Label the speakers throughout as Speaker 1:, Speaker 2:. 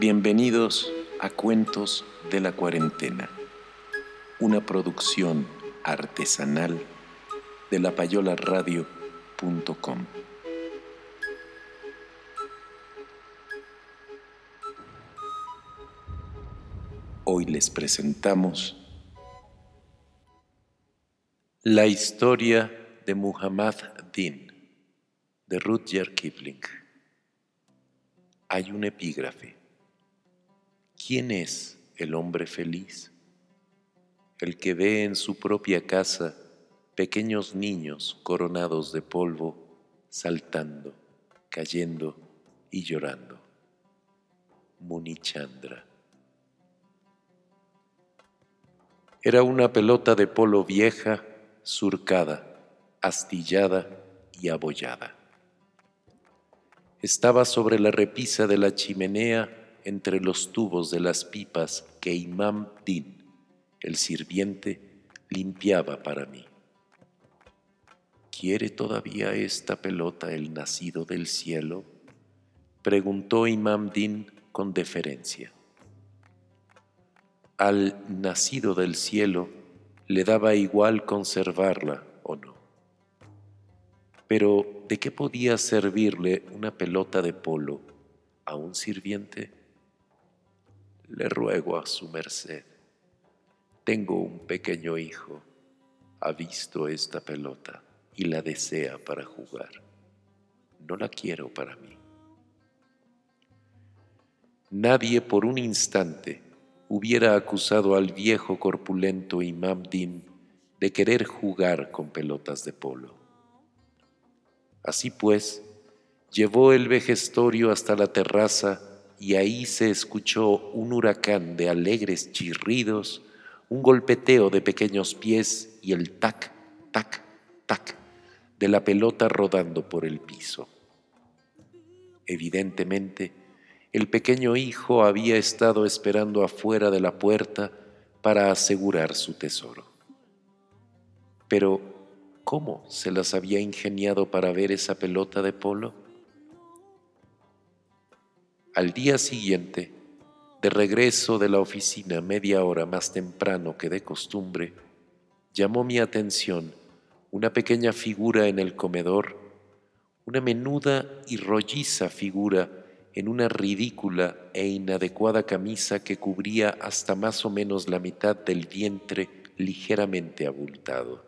Speaker 1: Bienvenidos a Cuentos de la Cuarentena, una producción artesanal de lapayolaradio.com. Hoy les presentamos la historia de Muhammad Din de Rudyard Kipling. Hay un epígrafe. ¿Quién es el hombre feliz? El que ve en su propia casa pequeños niños coronados de polvo, saltando, cayendo y llorando. Munichandra. Era una pelota de polo vieja, surcada, astillada y abollada. Estaba sobre la repisa de la chimenea entre los tubos de las pipas que Imam Din, el sirviente, limpiaba para mí. ¿Quiere todavía esta pelota el nacido del cielo? preguntó Imam Din con deferencia. Al nacido del cielo le daba igual conservarla o no. Pero, ¿de qué podía servirle una pelota de polo a un sirviente? Le ruego a su merced, tengo un pequeño hijo, ha visto esta pelota y la desea para jugar. No la quiero para mí. Nadie por un instante hubiera acusado al viejo corpulento Imam Din de querer jugar con pelotas de polo. Así pues, llevó el vejestorio hasta la terraza y ahí se escuchó un huracán de alegres chirridos, un golpeteo de pequeños pies y el tac, tac, tac de la pelota rodando por el piso. Evidentemente, el pequeño hijo había estado esperando afuera de la puerta para asegurar su tesoro. Pero, ¿cómo se las había ingeniado para ver esa pelota de polo? Al día siguiente, de regreso de la oficina media hora más temprano que de costumbre, llamó mi atención una pequeña figura en el comedor, una menuda y rolliza figura en una ridícula e inadecuada camisa que cubría hasta más o menos la mitad del vientre ligeramente abultado.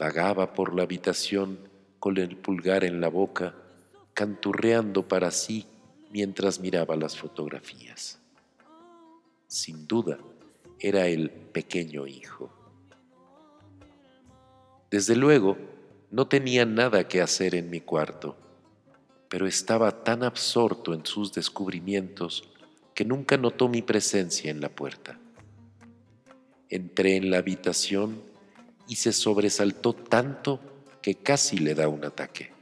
Speaker 1: Vagaba por la habitación con el pulgar en la boca, canturreando para sí mientras miraba las fotografías. Sin duda, era el pequeño hijo. Desde luego, no tenía nada que hacer en mi cuarto, pero estaba tan absorto en sus descubrimientos que nunca notó mi presencia en la puerta. Entré en la habitación y se sobresaltó tanto que casi le da un ataque.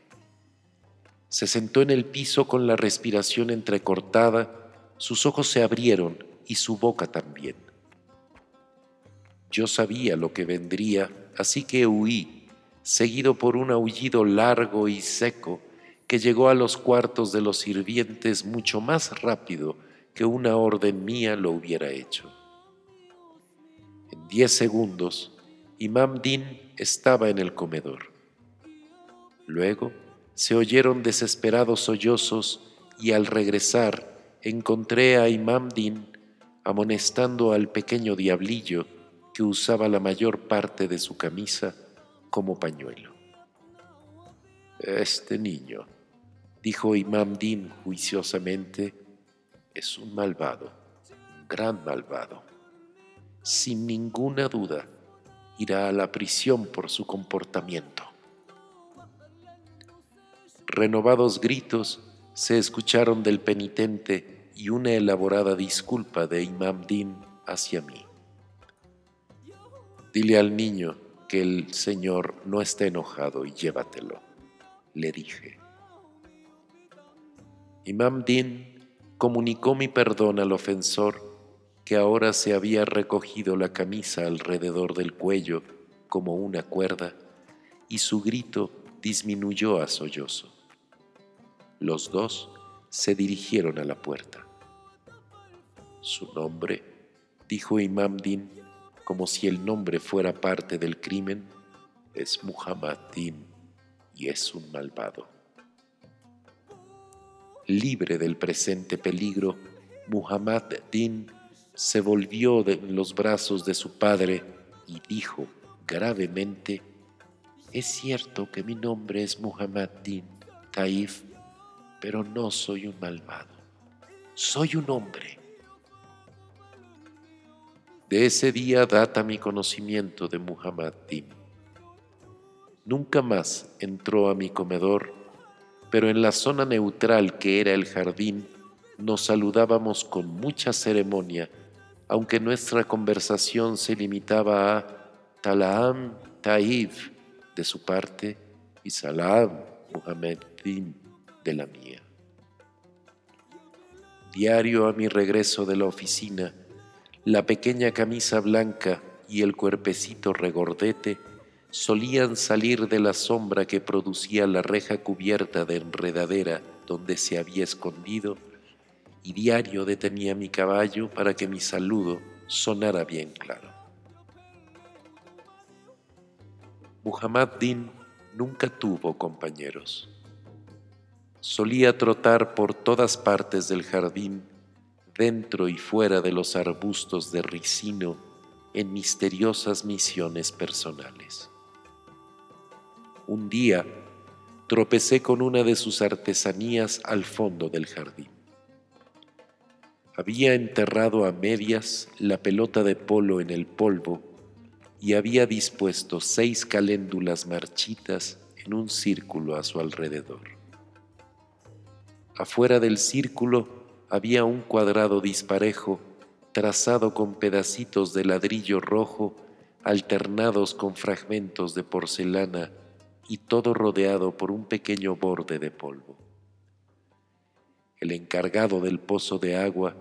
Speaker 1: Se sentó en el piso con la respiración entrecortada, sus ojos se abrieron y su boca también. Yo sabía lo que vendría, así que huí, seguido por un aullido largo y seco que llegó a los cuartos de los sirvientes mucho más rápido que una orden mía lo hubiera hecho. En diez segundos, Imam Din estaba en el comedor. Luego, se oyeron desesperados sollozos y al regresar encontré a Imam Din amonestando al pequeño diablillo que usaba la mayor parte de su camisa como pañuelo. Este niño, dijo Imam Din juiciosamente, es un malvado, un gran malvado. Sin ninguna duda, irá a la prisión por su comportamiento. Renovados gritos se escucharon del penitente y una elaborada disculpa de Imam Din hacia mí. Dile al niño que el Señor no está enojado y llévatelo, le dije. Imam Din comunicó mi perdón al ofensor que ahora se había recogido la camisa alrededor del cuello como una cuerda y su grito disminuyó a sollozo. Los dos se dirigieron a la puerta. Su nombre, dijo Imam Din, como si el nombre fuera parte del crimen, es Muhammad Din y es un malvado. Libre del presente peligro, Muhammad Din se volvió de los brazos de su padre y dijo gravemente, es cierto que mi nombre es Muhammad Din Taif, pero no soy un malvado, soy un hombre. De ese día data mi conocimiento de Muhammad Din. Nunca más entró a mi comedor pero en la zona neutral que era el jardín nos saludábamos con mucha ceremonia, aunque nuestra conversación se limitaba a Talaam Taif de su parte y Salam Muhammadin de la mía. Diario a mi regreso de la oficina, la pequeña camisa blanca y el cuerpecito regordete solían salir de la sombra que producía la reja cubierta de enredadera donde se había escondido, y diario detenía mi caballo para que mi saludo sonara bien claro. Muhammad Din nunca tuvo compañeros. Solía trotar por todas partes del jardín, dentro y fuera de los arbustos de ricino, en misteriosas misiones personales. Un día tropecé con una de sus artesanías al fondo del jardín. Había enterrado a medias la pelota de polo en el polvo y había dispuesto seis caléndulas marchitas en un círculo a su alrededor. Afuera del círculo había un cuadrado disparejo trazado con pedacitos de ladrillo rojo alternados con fragmentos de porcelana y todo rodeado por un pequeño borde de polvo. El encargado del pozo de agua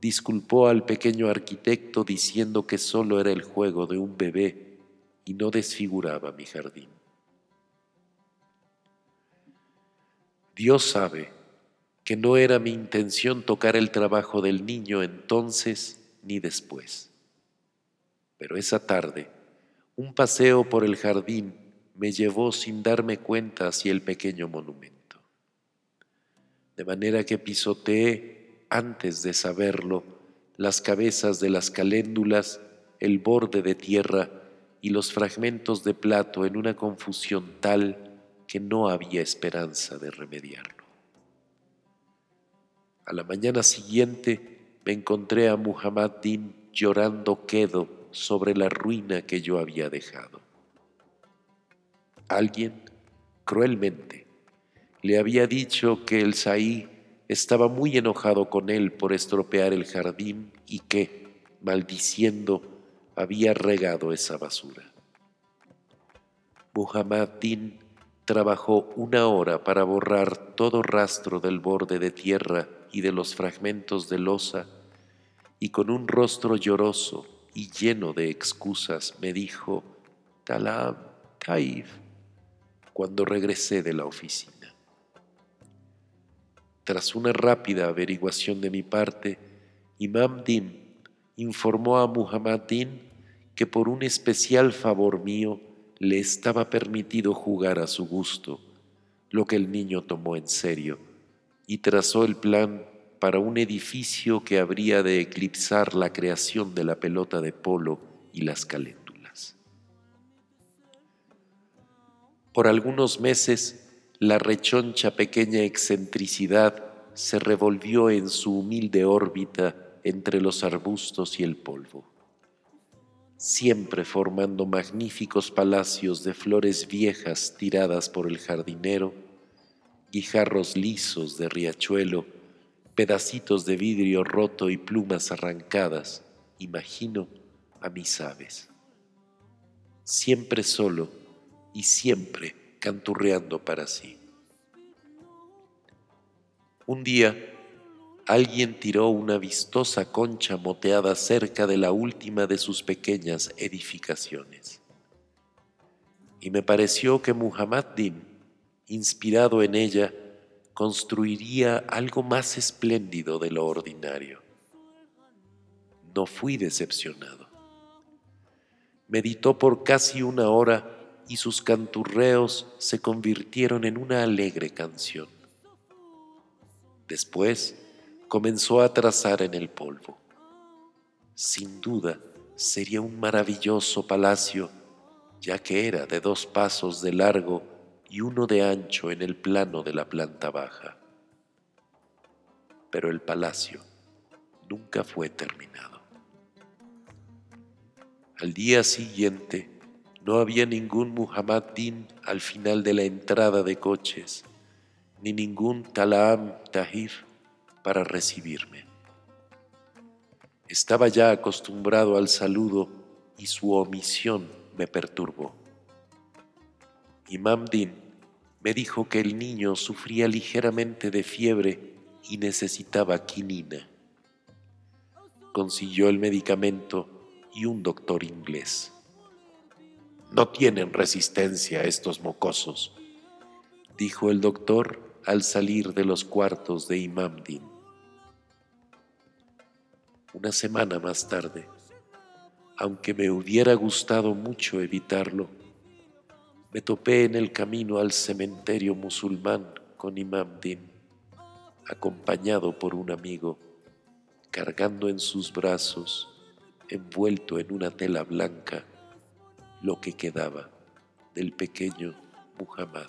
Speaker 1: disculpó al pequeño arquitecto diciendo que solo era el juego de un bebé y no desfiguraba mi jardín. Dios sabe que no era mi intención tocar el trabajo del niño entonces ni después. Pero esa tarde, un paseo por el jardín me llevó sin darme cuenta hacia el pequeño monumento. De manera que pisoteé, antes de saberlo, las cabezas de las caléndulas, el borde de tierra y los fragmentos de plato en una confusión tal que no había esperanza de remediarlo. A la mañana siguiente me encontré a Muhammad Din llorando quedo sobre la ruina que yo había dejado. Alguien, cruelmente, le había dicho que el Saí estaba muy enojado con él por estropear el jardín y que, maldiciendo, había regado esa basura. Muhammad Din trabajó una hora para borrar todo rastro del borde de tierra y de los fragmentos de losa, y con un rostro lloroso y lleno de excusas me dijo, Talam, Taif, cuando regresé de la oficina. Tras una rápida averiguación de mi parte, Imam Din informó a Muhammad Din que por un especial favor mío le estaba permitido jugar a su gusto, lo que el niño tomó en serio, y trazó el plan para un edificio que habría de eclipsar la creación de la pelota de polo y las caléndulas. Por algunos meses la rechoncha pequeña excentricidad se revolvió en su humilde órbita entre los arbustos y el polvo, siempre formando magníficos palacios de flores viejas tiradas por el jardinero, guijarros lisos de riachuelo, pedacitos de vidrio roto y plumas arrancadas, imagino a mis aves. Siempre solo y siempre canturreando para sí. Un día, alguien tiró una vistosa concha moteada cerca de la última de sus pequeñas edificaciones. Y me pareció que Muhammad Din, inspirado en ella, construiría algo más espléndido de lo ordinario. No fui decepcionado. Meditó por casi una hora y sus canturreos se convirtieron en una alegre canción. Después comenzó a trazar en el polvo. Sin duda sería un maravilloso palacio, ya que era de dos pasos de largo y uno de ancho en el plano de la planta baja. Pero el palacio nunca fue terminado. Al día siguiente no había ningún Muhammadin al final de la entrada de coches ni ningún Talaam Tahir para recibirme. Estaba ya acostumbrado al saludo y su omisión me perturbó. Imam Din me dijo que el niño sufría ligeramente de fiebre y necesitaba quinina. Consiguió el medicamento y un doctor inglés. No tienen resistencia estos mocosos, dijo el doctor al salir de los cuartos de Imam Din. Una semana más tarde, aunque me hubiera gustado mucho evitarlo, me topé en el camino al cementerio musulmán con Imam Din, acompañado por un amigo, cargando en sus brazos, envuelto en una tela blanca, lo que quedaba del pequeño Muhammad